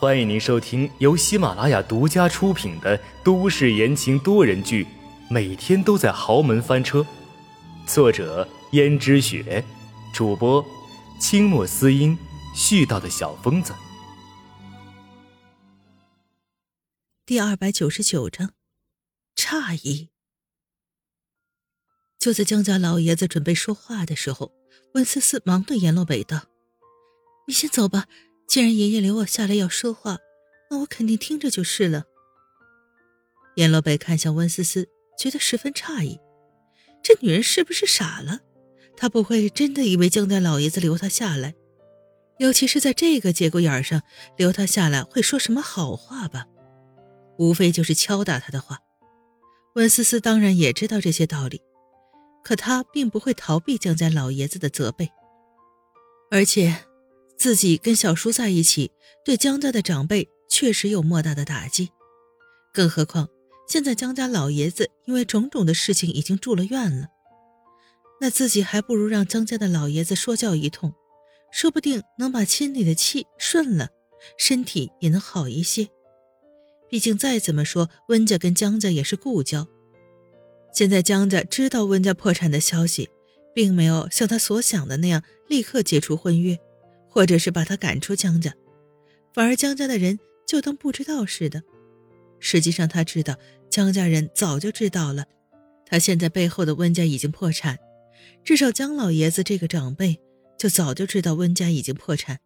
欢迎您收听由喜马拉雅独家出品的都市言情多人剧《每天都在豪门翻车》，作者：胭脂雪，主播：清墨思音，絮叨的小疯子。第二百九十九章，诧异。就在江家老爷子准备说话的时候，温思思忙对阎罗北道：“你先走吧。”既然爷爷留我下来要说话，那我肯定听着就是了。阎罗北看向温思思，觉得十分诧异，这女人是不是傻了？她不会真的以为江家老爷子留她下来，尤其是在这个节骨眼上留她下来会说什么好话吧？无非就是敲打她的话。温思思当然也知道这些道理，可她并不会逃避江家老爷子的责备，而且。自己跟小叔在一起，对江家的长辈确实有莫大的打击。更何况现在江家老爷子因为种种的事情已经住了院了，那自己还不如让江家的老爷子说教一通，说不定能把心里的气顺了，身体也能好一些。毕竟再怎么说，温家跟江家也是故交。现在江家知道温家破产的消息，并没有像他所想的那样立刻解除婚约。或者是把他赶出江家，反而江家的人就当不知道似的。实际上他知道，江家人早就知道了，他现在背后的温家已经破产。至少江老爷子这个长辈就早就知道温家已经破产，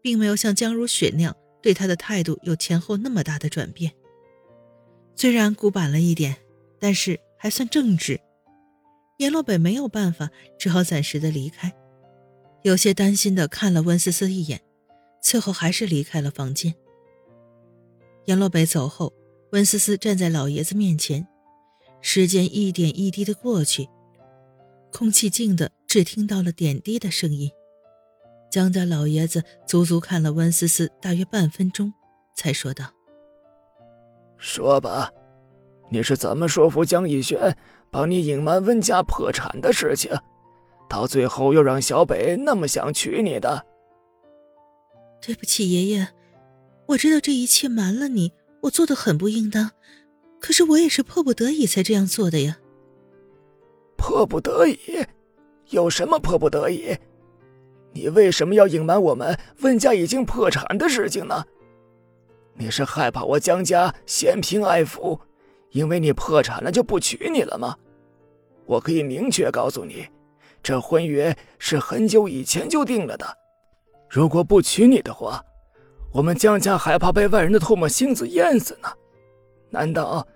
并没有像江如雪那样对他的态度有前后那么大的转变。虽然古板了一点，但是还算正直。阎洛北没有办法，只好暂时的离开。有些担心的看了温思思一眼，最后还是离开了房间。阎洛北走后，温思思站在老爷子面前，时间一点一滴的过去，空气静的只听到了点滴的声音。江家老爷子足足看了温思思大约半分钟，才说道：“说吧，你是怎么说服江逸轩帮你隐瞒温家破产的事情？”到最后又让小北那么想娶你的。对不起，爷爷，我知道这一切瞒了你，我做的很不应当，可是我也是迫不得已才这样做的呀。迫不得已？有什么迫不得已？你为什么要隐瞒我们温家已经破产的事情呢？你是害怕我江家嫌贫爱富，因为你破产了就不娶你了吗？我可以明确告诉你。这婚约是很久以前就定了的，如果不娶你的话，我们江家还怕被外人的唾沫星子淹死呢？难道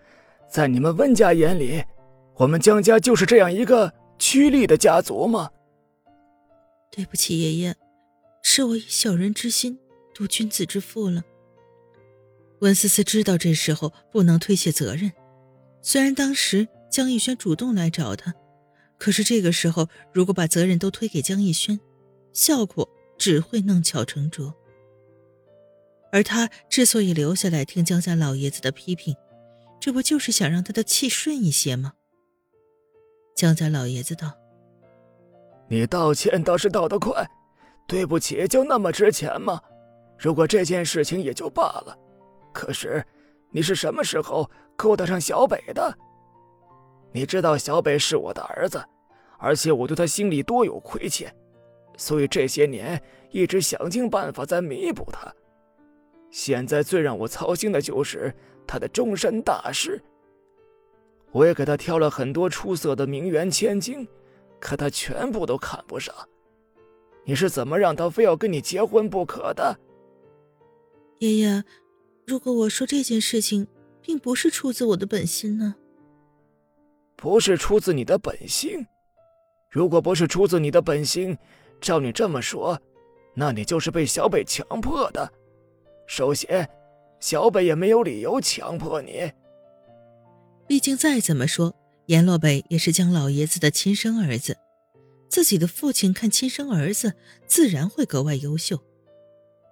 在你们温家眼里，我们江家就是这样一个趋利的家族吗？对不起，爷爷，是我以小人之心度君子之腹了。温思思知道这时候不能推卸责任，虽然当时江逸轩主动来找她。可是这个时候，如果把责任都推给江逸轩，效果只会弄巧成拙。而他之所以留下来听江家老爷子的批评，这不就是想让他的气顺一些吗？江家老爷子道：“你道歉倒是道得快，对不起就那么值钱吗？如果这件事情也就罢了，可是你是什么时候勾搭上小北的？你知道小北是我的儿子。”而且我对他心里多有亏欠，所以这些年一直想尽办法在弥补他。现在最让我操心的就是他的终身大事。我也给他挑了很多出色的名媛千金，可他全部都看不上。你是怎么让他非要跟你结婚不可的？爷爷，如果我说这件事情并不是出自我的本心呢？不是出自你的本心。如果不是出自你的本心，照你这么说，那你就是被小北强迫的。首先，小北也没有理由强迫你。毕竟再怎么说，阎洛北也是江老爷子的亲生儿子，自己的父亲看亲生儿子，自然会格外优秀。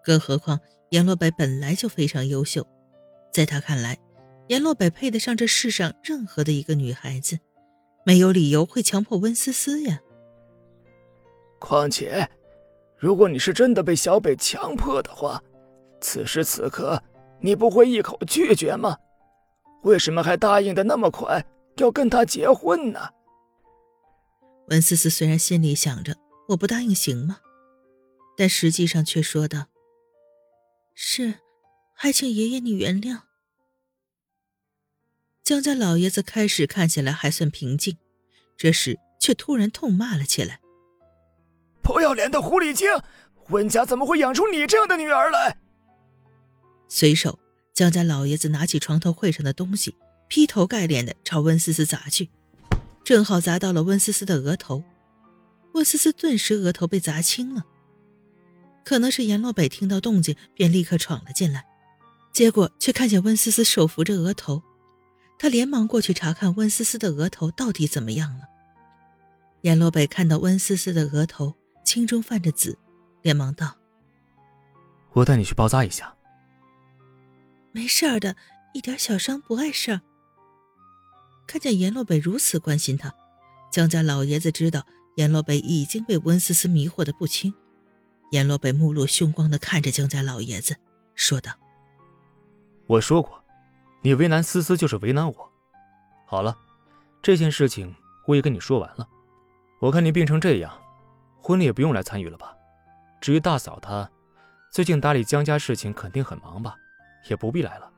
更何况阎洛北本来就非常优秀，在他看来，阎洛北配得上这世上任何的一个女孩子。没有理由会强迫温思思呀。况且，如果你是真的被小北强迫的话，此时此刻，你不会一口拒绝吗？为什么还答应的那么快，要跟他结婚呢？温思思虽然心里想着我不答应行吗，但实际上却说道：“是，还请爷爷你原谅。”江家老爷子开始看起来还算平静，这时却突然痛骂了起来：“不要脸的狐狸精！温家怎么会养出你这样的女儿来？”随手，江家老爷子拿起床头柜上的东西，劈头盖脸的朝温思思砸去，正好砸到了温思思的额头。温思思顿时额头被砸青了。可能是阎洛北听到动静，便立刻闯了进来，结果却看见温思思手扶着额头。他连忙过去查看温思思的额头到底怎么样了。阎罗北看到温思思的额头青中泛着紫，连忙道：“我带你去包扎一下。”“没事儿的，一点小伤不碍事儿。”看见阎罗北如此关心他，江家老爷子知道阎罗北已经被温思思迷惑的不轻。阎罗北目露凶光的看着江家老爷子，说道：“我说过。”你为难思思就是为难我。好了，这件事情我也跟你说完了。我看你病成这样，婚礼也不用来参与了吧？至于大嫂她，最近打理江家事情肯定很忙吧，也不必来了。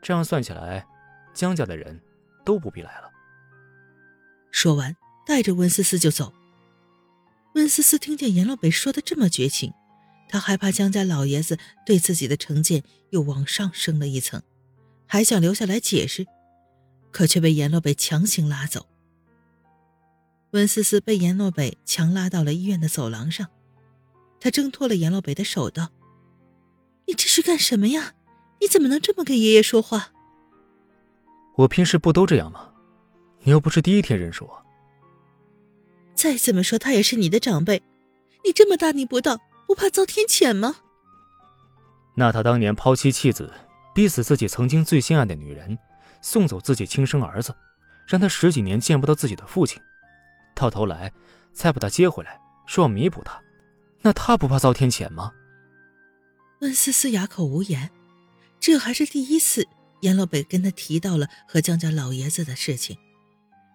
这样算起来，江家的人都不必来了。说完，带着温思思就走。温思思听见阎老北说的这么绝情，她害怕江家老爷子对自己的成见又往上升了一层。还想留下来解释，可却被阎洛北强行拉走。温思思被阎洛北强拉到了医院的走廊上，他挣脱了阎洛北的手，道：“你这是干什么呀？你怎么能这么跟爷爷说话？”我平时不都这样吗？你又不是第一天认识我。再怎么说，他也是你的长辈，你这么大逆不道，不怕遭天谴吗？那他当年抛妻弃子。逼死自己曾经最心爱的女人，送走自己亲生儿子，让他十几年见不到自己的父亲，到头来再把他接回来，说要弥补他，那他不怕遭天谴吗？温思思哑口无言，这还是第一次阎洛北跟他提到了和江家老爷子的事情。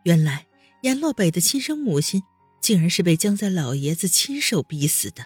原来阎洛北的亲生母亲，竟然是被江家老爷子亲手逼死的。